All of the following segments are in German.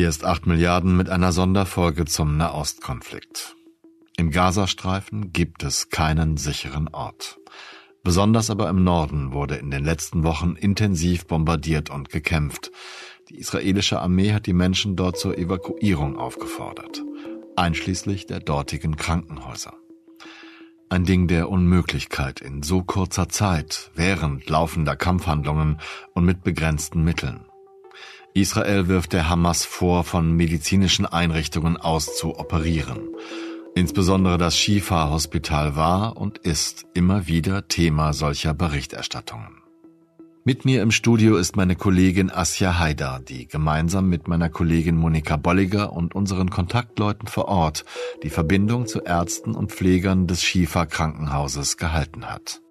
Hier ist 8 Milliarden mit einer Sonderfolge zum Nahostkonflikt. Im Gazastreifen gibt es keinen sicheren Ort. Besonders aber im Norden wurde in den letzten Wochen intensiv bombardiert und gekämpft. Die israelische Armee hat die Menschen dort zur Evakuierung aufgefordert, einschließlich der dortigen Krankenhäuser. Ein Ding der Unmöglichkeit in so kurzer Zeit, während laufender Kampfhandlungen und mit begrenzten Mitteln. Israel wirft der Hamas vor, von medizinischen Einrichtungen aus zu operieren. Insbesondere das Shifa-Hospital war und ist immer wieder Thema solcher Berichterstattungen. Mit mir im Studio ist meine Kollegin Asja Haidar, die gemeinsam mit meiner Kollegin Monika Bolliger und unseren Kontaktleuten vor Ort die Verbindung zu Ärzten und Pflegern des Shifa Krankenhauses gehalten hat.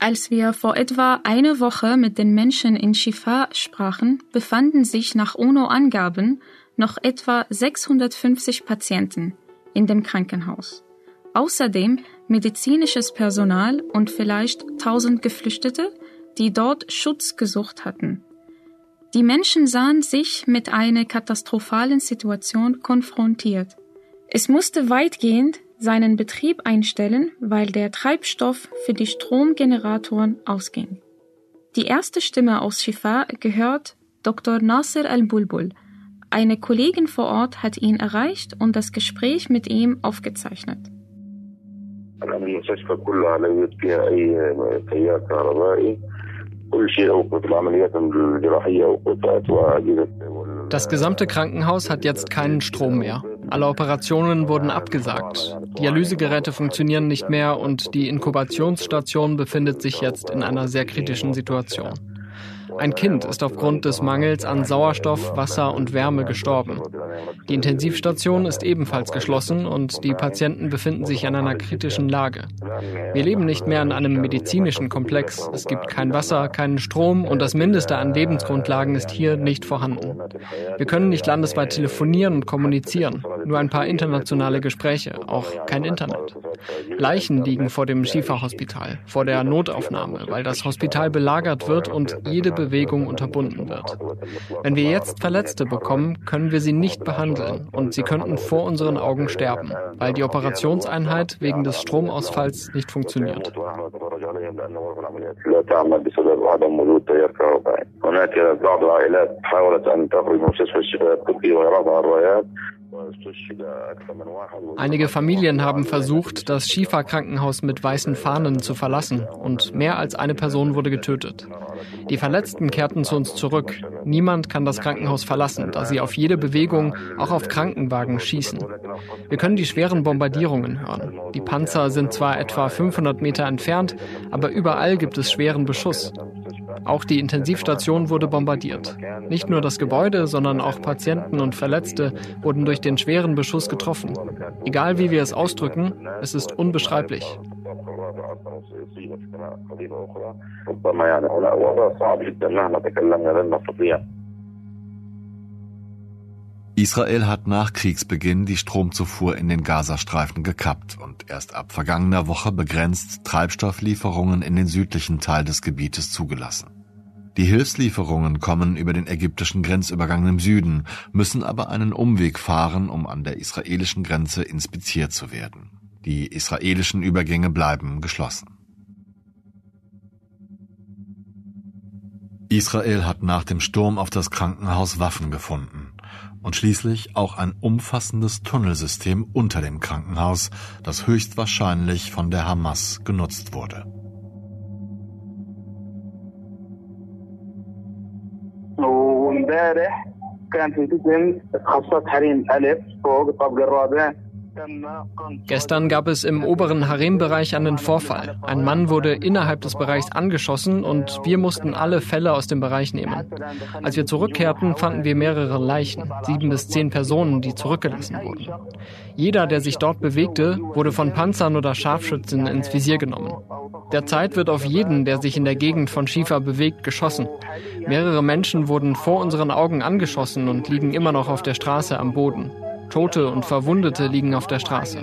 Als wir vor etwa einer Woche mit den Menschen in Shifa sprachen, befanden sich nach UNO-Angaben noch etwa 650 Patienten in dem Krankenhaus. Außerdem medizinisches Personal und vielleicht 1000 Geflüchtete, die dort Schutz gesucht hatten. Die Menschen sahen sich mit einer katastrophalen Situation konfrontiert. Es musste weitgehend seinen Betrieb einstellen, weil der Treibstoff für die Stromgeneratoren ausging. Die erste Stimme aus Shifa gehört Dr. Nasser al-Bulbul. Eine Kollegin vor Ort hat ihn erreicht und das Gespräch mit ihm aufgezeichnet. Das gesamte Krankenhaus hat jetzt keinen Strom mehr. Alle Operationen wurden abgesagt. Dialysegeräte funktionieren nicht mehr und die Inkubationsstation befindet sich jetzt in einer sehr kritischen Situation. Ein Kind ist aufgrund des Mangels an Sauerstoff, Wasser und Wärme gestorben. Die Intensivstation ist ebenfalls geschlossen und die Patienten befinden sich in einer kritischen Lage. Wir leben nicht mehr in einem medizinischen Komplex. Es gibt kein Wasser, keinen Strom und das Mindeste an Lebensgrundlagen ist hier nicht vorhanden. Wir können nicht landesweit telefonieren und kommunizieren. Nur ein paar internationale Gespräche, auch kein Internet. Leichen liegen vor dem Shifa-Hospital, vor der Notaufnahme, weil das Hospital belagert wird und jede Bewegung unterbunden wird. Wenn wir jetzt Verletzte bekommen, können wir sie nicht behandeln und sie könnten vor unseren Augen sterben, weil die Operationseinheit wegen des Stromausfalls nicht funktioniert. Einige Familien haben versucht, das Schifa-Krankenhaus mit weißen Fahnen zu verlassen und mehr als eine Person wurde getötet. Die Verletzten kehrten zu uns zurück. Niemand kann das Krankenhaus verlassen, da sie auf jede Bewegung, auch auf Krankenwagen, schießen. Wir können die schweren Bombardierungen hören. Die Panzer sind zwar etwa 500 Meter entfernt, aber überall gibt es schweren Beschuss. Auch die Intensivstation wurde bombardiert. Nicht nur das Gebäude, sondern auch Patienten und Verletzte wurden durch den schweren Beschuss getroffen. Egal wie wir es ausdrücken, es ist unbeschreiblich. Israel hat nach Kriegsbeginn die Stromzufuhr in den Gazastreifen gekappt und erst ab vergangener Woche begrenzt Treibstofflieferungen in den südlichen Teil des Gebietes zugelassen. Die Hilfslieferungen kommen über den ägyptischen Grenzübergang im Süden, müssen aber einen Umweg fahren, um an der israelischen Grenze inspiziert zu werden. Die israelischen Übergänge bleiben geschlossen. Israel hat nach dem Sturm auf das Krankenhaus Waffen gefunden und schließlich auch ein umfassendes Tunnelsystem unter dem Krankenhaus, das höchstwahrscheinlich von der Hamas genutzt wurde. وامبارح كان في قسم خاصة حريم ألف فوق الطابق الرابع Gestern gab es im oberen Harembereich einen Vorfall. Ein Mann wurde innerhalb des Bereichs angeschossen und wir mussten alle Fälle aus dem Bereich nehmen. Als wir zurückkehrten, fanden wir mehrere Leichen, sieben bis zehn Personen, die zurückgelassen wurden. Jeder, der sich dort bewegte, wurde von Panzern oder Scharfschützen ins Visier genommen. Derzeit wird auf jeden, der sich in der Gegend von Shifa bewegt, geschossen. Mehrere Menschen wurden vor unseren Augen angeschossen und liegen immer noch auf der Straße am Boden. Tote und Verwundete liegen auf der Straße.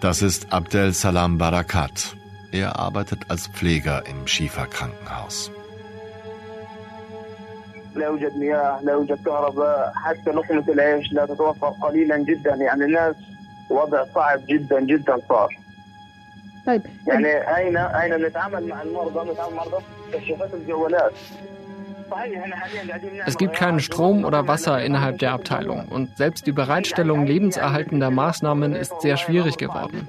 Das ist Abdel Salam Barakat. Er arbeitet als Pfleger im Schiefer-Krankenhaus. لا يوجد مياه لا يوجد كهرباء حتى لقمة العيش لا تتوفر قليلا جدا يعني الناس وضع صعب جدا جدا صار طيب يعني أين أين نتعامل مع المرضى نتعامل مع المرضى كشافات الجوالات Es gibt keinen Strom oder Wasser innerhalb der Abteilung und selbst die Bereitstellung lebenserhaltender Maßnahmen ist sehr schwierig geworden.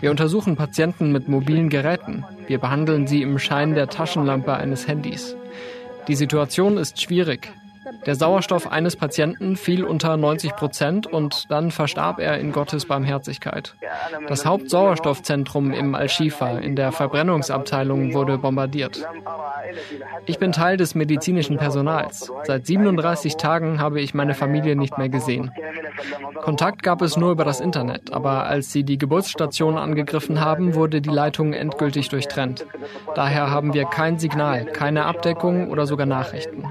Wir untersuchen Patienten mit mobilen Geräten. Wir behandeln sie im Schein der Taschenlampe eines Handys. Die Situation ist schwierig. Der Sauerstoff eines Patienten fiel unter 90 Prozent und dann verstarb er in Gottes Barmherzigkeit. Das Hauptsauerstoffzentrum im Al-Shifa in der Verbrennungsabteilung wurde bombardiert. Ich bin Teil des medizinischen Personals. Seit 37 Tagen habe ich meine Familie nicht mehr gesehen. Kontakt gab es nur über das Internet, aber als sie die Geburtsstation angegriffen haben, wurde die Leitung endgültig durchtrennt. Daher haben wir kein Signal, keine Abdeckung oder sogar Nachrichten.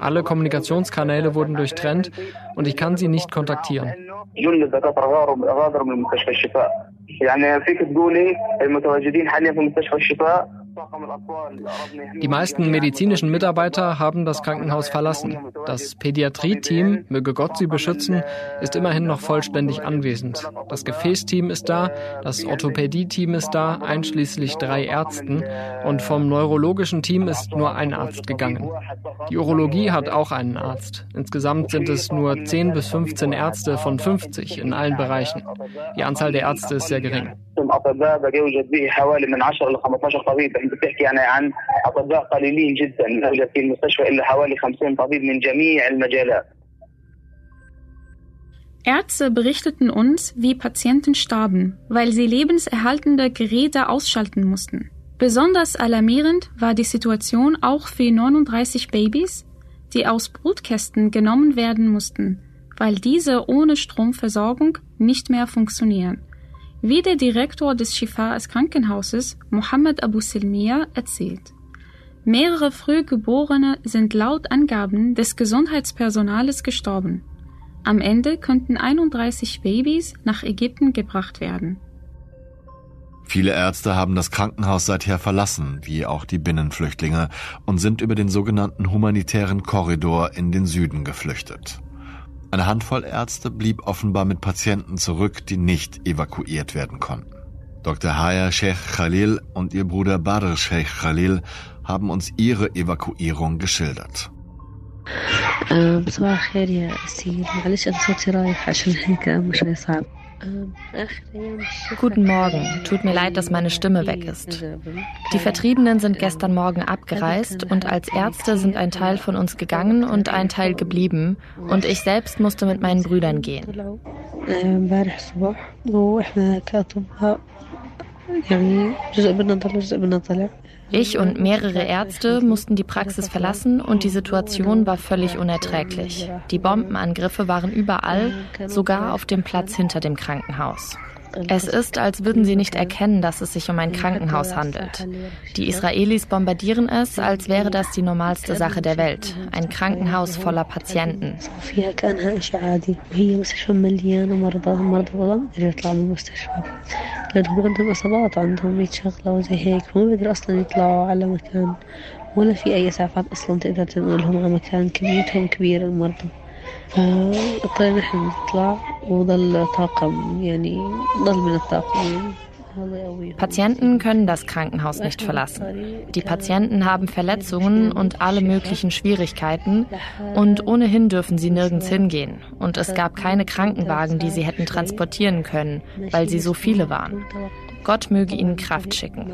Alle Kommunikationskanäle wurden durchtrennt und ich kann sie nicht kontaktieren. يعني فيك تقولي المتواجدين حاليا في مستشفى الشفاء die meisten medizinischen Mitarbeiter haben das Krankenhaus verlassen. Das Pädiatrie-Team, möge Gott sie beschützen, ist immerhin noch vollständig anwesend. Das Gefäßteam ist da, das Orthopädie-Team ist da, einschließlich drei Ärzten. Und vom neurologischen Team ist nur ein Arzt gegangen. Die Urologie hat auch einen Arzt. Insgesamt sind es nur 10 bis 15 Ärzte von 50 in allen Bereichen. Die Anzahl der Ärzte ist sehr gering. اطباء بقى يوجد به حوالي من 10 ل 15 طبيب انت بتحكي يعني عن اطباء قليلين جدا لا يوجد في المستشفى الا حوالي 50 طبيب من جميع المجالات Ärzte berichteten uns, wie Patienten starben, weil sie lebenserhaltende Geräte ausschalten mussten. Besonders alarmierend war die Situation auch für 39 Babys, die aus Brutkästen genommen werden mussten, weil diese ohne Stromversorgung nicht mehr funktionieren. Wie der Direktor des Shifas Krankenhauses, Mohammed Abu Silmiya, erzählt. Mehrere Frühgeborene sind laut Angaben des Gesundheitspersonals gestorben. Am Ende könnten 31 Babys nach Ägypten gebracht werden. Viele Ärzte haben das Krankenhaus seither verlassen, wie auch die Binnenflüchtlinge, und sind über den sogenannten humanitären Korridor in den Süden geflüchtet. Eine Handvoll Ärzte blieb offenbar mit Patienten zurück, die nicht evakuiert werden konnten. Dr. Haya Sheikh Khalil und ihr Bruder Badr Sheikh Khalil haben uns ihre Evakuierung geschildert. صباح الخير يا أسيل معلش أنا صوتي رايح عشان هيك شوي صعب Guten Morgen. Tut mir leid, dass meine Stimme weg ist. Die Vertriebenen sind gestern Morgen abgereist und als Ärzte sind ein Teil von uns gegangen und ein Teil geblieben und ich selbst musste mit meinen Brüdern gehen. Ich und mehrere Ärzte mussten die Praxis verlassen und die Situation war völlig unerträglich. Die Bombenangriffe waren überall, sogar auf dem Platz hinter dem Krankenhaus. Es ist, als würden sie nicht erkennen, dass es sich um ein Krankenhaus handelt. Die Israelis bombardieren es, als wäre das die normalste Sache der Welt. Ein Krankenhaus voller Patienten. لأنهم عندهم إصابات عندهم 100 شغلة وزي هيك فما بيقدروا أصلا يطلعوا على مكان ولا في أي إسعافات أصلا تقدر تنقلهم على مكان كميتهم كبيرة المرضى فاضطرينا نحن نطلع وضل طاقم يعني ضل من الطاقم يعني Patienten können das Krankenhaus nicht verlassen. Die Patienten haben Verletzungen und alle möglichen Schwierigkeiten und ohnehin dürfen sie nirgends hingehen. Und es gab keine Krankenwagen, die sie hätten transportieren können, weil sie so viele waren. Gott möge ihnen Kraft schicken.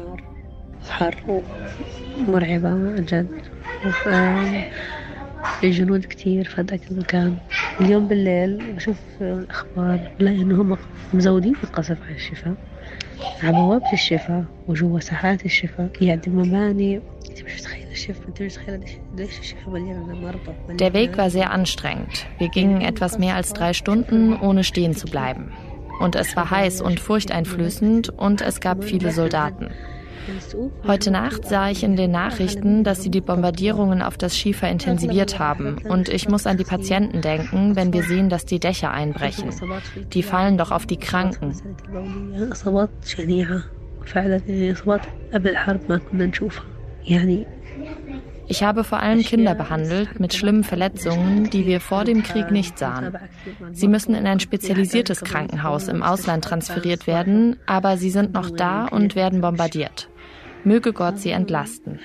الجنود كتير في هذاك المكان اليوم بالليل بشوف الأخبار بلاقي إنهم مزودين القصف على الشفاء على بوابة الشفاء وجوا ساحات الشفاء يعني مباني انت مش متخيلة الشفاء انت مش متخيلة ليش الشفاء مليانة مرضى Der Weg war sehr anstrengend. Wir gingen etwas mehr als drei Stunden, ohne stehen zu bleiben. Und es war heiß und furchteinflößend und es gab viele Soldaten. Heute Nacht sah ich in den Nachrichten, dass sie die Bombardierungen auf das Schiefer intensiviert haben. Und ich muss an die Patienten denken, wenn wir sehen, dass die Dächer einbrechen. Die fallen doch auf die Kranken. Ich habe vor allem Kinder behandelt mit schlimmen Verletzungen, die wir vor dem Krieg nicht sahen. Sie müssen in ein spezialisiertes Krankenhaus im Ausland transferiert werden, aber sie sind noch da und werden bombardiert. Möge Gott sie entlasten.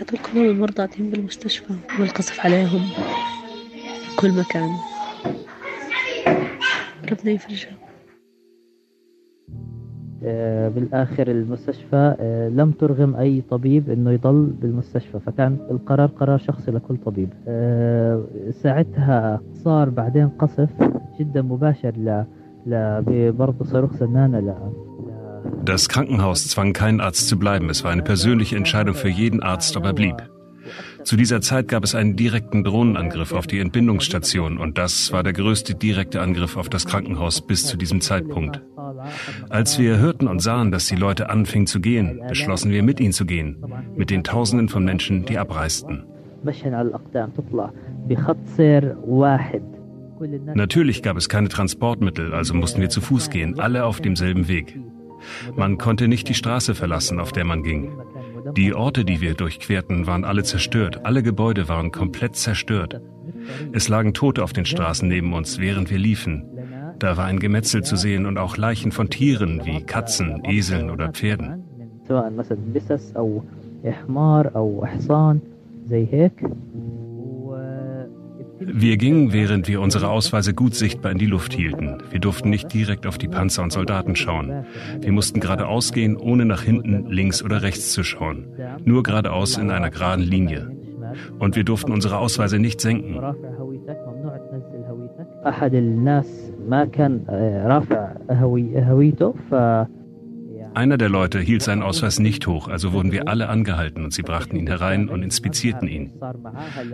بالآخر المستشفى لم ترغم أي طبيب أنه يضل بالمستشفى فكان القرار قرار شخصي لكل طبيب. ساعتها صار بعدين قصف جدا مباشر ل برضه صاروخ سنانة ل Das Krankenhaus zwang keinen Arzt zu bleiben. Es war eine persönliche Entscheidung für jeden Arzt, ob er blieb. Zu dieser Zeit gab es einen direkten Drohnenangriff auf die Entbindungsstation und das war der größte direkte Angriff auf das Krankenhaus bis zu diesem Zeitpunkt. Als wir hörten und sahen, dass die Leute anfingen zu gehen, beschlossen wir mit ihnen zu gehen, mit den Tausenden von Menschen, die abreisten. Natürlich gab es keine Transportmittel, also mussten wir zu Fuß gehen, alle auf demselben Weg. Man konnte nicht die Straße verlassen, auf der man ging. Die Orte, die wir durchquerten, waren alle zerstört. Alle Gebäude waren komplett zerstört. Es lagen Tote auf den Straßen neben uns, während wir liefen. Da war ein Gemetzel zu sehen und auch Leichen von Tieren wie Katzen, Eseln oder Pferden. Wir gingen, während wir unsere Ausweise gut sichtbar in die Luft hielten. Wir durften nicht direkt auf die Panzer und Soldaten schauen. Wir mussten geradeaus gehen, ohne nach hinten, links oder rechts zu schauen. Nur geradeaus in einer geraden Linie. Und wir durften unsere Ausweise nicht senken. Einer der Leute hielt seinen Ausweis nicht hoch, also wurden wir alle angehalten und sie brachten ihn herein und inspizierten ihn.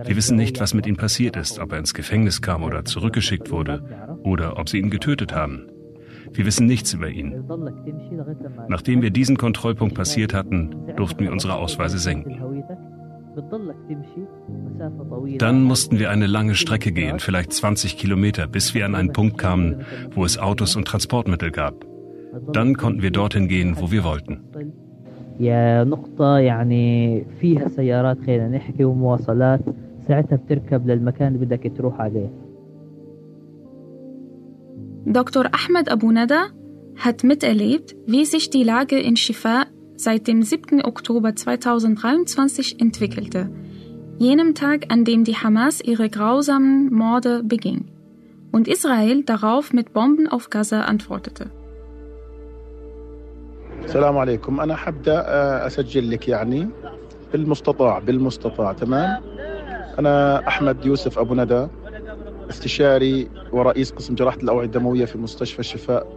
Wir wissen nicht, was mit ihm passiert ist, ob er ins Gefängnis kam oder zurückgeschickt wurde oder ob sie ihn getötet haben. Wir wissen nichts über ihn. Nachdem wir diesen Kontrollpunkt passiert hatten, durften wir unsere Ausweise senken. Dann mussten wir eine lange Strecke gehen, vielleicht 20 Kilometer, bis wir an einen Punkt kamen, wo es Autos und Transportmittel gab. Dann konnten wir dorthin gehen, wo wir wollten. Dr. Ahmed Abu Nada hat miterlebt, wie sich die Lage in Shifa seit dem 7. Oktober 2023 entwickelte, jenem Tag, an dem die Hamas ihre grausamen Morde beging und Israel darauf mit Bomben auf Gaza antwortete. السلام عليكم. أنا حبدأ أسجل لك يعني بالمستطاع بالمستطاع تمام؟ أنا أحمد يوسف أبو ندى استشاري ورئيس قسم جراحة الأوعية الدموية في مستشفى الشفاء.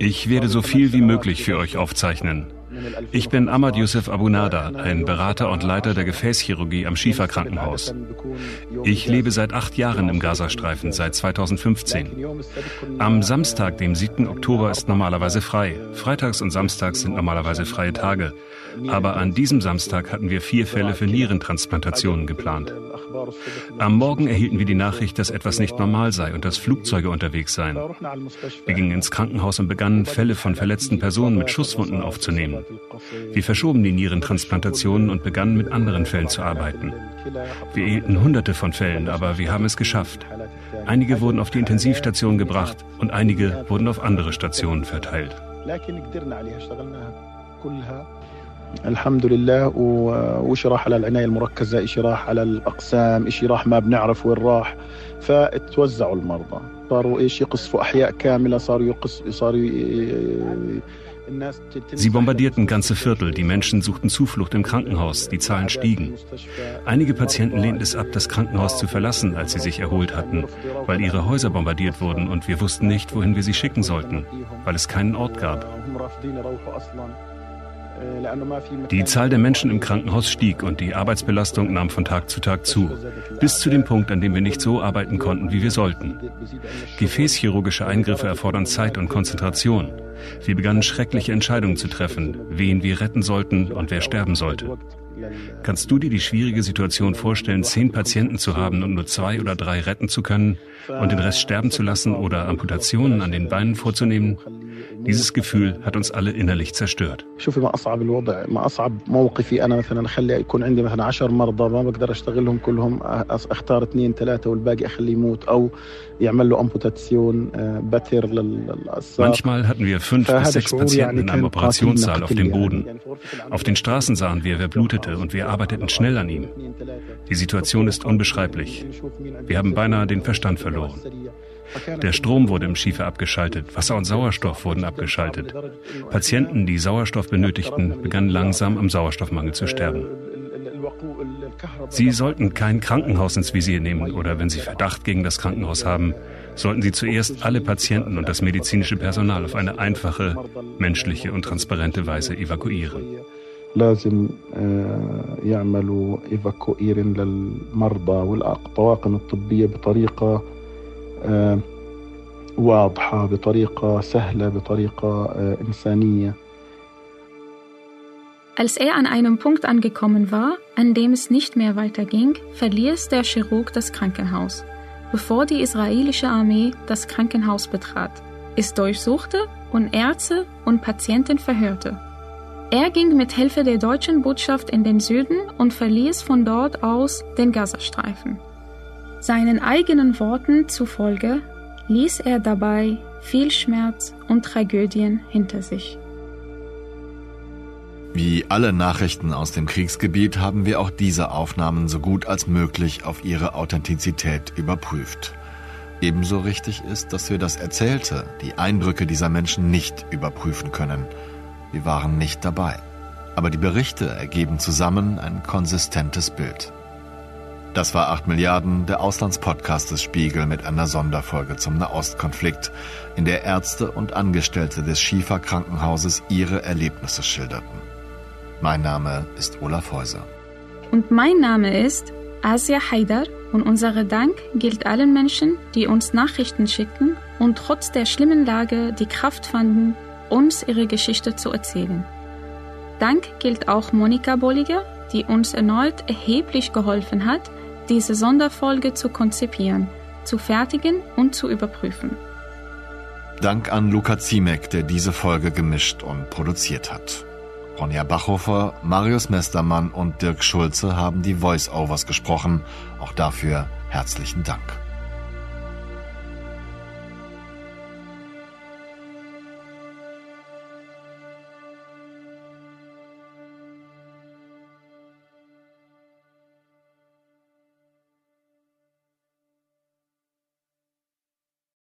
Ich werde so viel wie möglich für euch aufzeichnen. Ich bin Ahmad Youssef Abu Nada, ein Berater und Leiter der Gefäßchirurgie am Schifa Krankenhaus. Ich lebe seit acht Jahren im Gazastreifen, seit 2015. Am Samstag, dem 7. Oktober, ist normalerweise frei. Freitags und Samstags sind normalerweise freie Tage. Aber an diesem Samstag hatten wir vier Fälle für Nierentransplantationen geplant. Am Morgen erhielten wir die Nachricht, dass etwas nicht normal sei und dass Flugzeuge unterwegs seien. Wir gingen ins Krankenhaus und begannen, Fälle von verletzten Personen mit Schusswunden aufzunehmen. Wir verschoben die Nierentransplantationen und begannen mit anderen Fällen zu arbeiten. Wir erhielten hunderte von Fällen, aber wir haben es geschafft. Einige wurden auf die Intensivstation gebracht und einige wurden auf andere Stationen verteilt. الحمد لله وإشي راح على العناية المركزة إشي راح على الأقسام إشي راح ما بنعرف وين راح فتوزعوا المرضى صاروا إيش يقصفوا أحياء كاملة صاروا يقص صاروا Sie bombardierten ganze Viertel, die Menschen suchten Zuflucht im Krankenhaus, die Zahlen stiegen. Einige Patienten lehnten es ab, das Krankenhaus zu verlassen, als sie sich erholt hatten, weil ihre Häuser bombardiert wurden und wir wussten nicht, wohin wir sie schicken sollten, weil es keinen Ort gab. Die Zahl der Menschen im Krankenhaus stieg und die Arbeitsbelastung nahm von Tag zu Tag zu, bis zu dem Punkt, an dem wir nicht so arbeiten konnten, wie wir sollten. Gefäßchirurgische Eingriffe erfordern Zeit und Konzentration. Wir begannen schreckliche Entscheidungen zu treffen, wen wir retten sollten und wer sterben sollte. Kannst du dir die schwierige Situation vorstellen, zehn Patienten zu haben und nur zwei oder drei retten zu können und den Rest sterben zu lassen oder Amputationen an den Beinen vorzunehmen? Dieses Gefühl hat uns alle innerlich zerstört. Manchmal hatten wir fünf bis sechs Patienten in einem Operationssaal auf dem Boden. Auf den Straßen sahen wir, wer blutete und wir arbeiteten schnell an ihm. Die Situation ist unbeschreiblich. Wir haben beinahe den Verstand verloren. Der Strom wurde im Schiefer abgeschaltet, Wasser und Sauerstoff wurden abgeschaltet. Patienten, die Sauerstoff benötigten, begannen langsam am Sauerstoffmangel zu sterben. Sie sollten kein Krankenhaus ins Visier nehmen oder wenn Sie Verdacht gegen das Krankenhaus haben, sollten Sie zuerst alle Patienten und das medizinische Personal auf eine einfache, menschliche und transparente Weise evakuieren. لازم يعملوا ايفاكوير للمرضى والطواقم الطبيه بطريقه واضحه بطريقه سهله بطريقه انسانيه Als er an einem Punkt angekommen war, an dem es nicht mehr weiterging, verließ der Chirurg das Krankenhaus, bevor die israelische Armee das Krankenhaus betrat, es durchsuchte und Ärzte und Patienten verhörte. Er ging mit Hilfe der deutschen Botschaft in den Süden und verließ von dort aus den Gazastreifen. Seinen eigenen Worten zufolge ließ er dabei viel Schmerz und Tragödien hinter sich. Wie alle Nachrichten aus dem Kriegsgebiet haben wir auch diese Aufnahmen so gut als möglich auf ihre Authentizität überprüft. Ebenso richtig ist, dass wir das Erzählte, die Eindrücke dieser Menschen nicht überprüfen können. Wir waren nicht dabei. Aber die Berichte ergeben zusammen ein konsistentes Bild. Das war 8 Milliarden, der Auslandspodcast des Spiegel mit einer Sonderfolge zum Nahostkonflikt, in der Ärzte und Angestellte des Schiefer Krankenhauses ihre Erlebnisse schilderten. Mein Name ist Olaf Häuser. Und mein Name ist Asia Haidar und unser Dank gilt allen Menschen, die uns Nachrichten schicken und trotz der schlimmen Lage die Kraft fanden, uns ihre Geschichte zu erzählen. Dank gilt auch Monika Bolliger, die uns erneut erheblich geholfen hat, diese Sonderfolge zu konzipieren, zu fertigen und zu überprüfen. Dank an Luca Ziemek, der diese Folge gemischt und produziert hat. Ronja Bachhofer, Marius Mestermann und Dirk Schulze haben die Voice-Overs gesprochen. Auch dafür herzlichen Dank.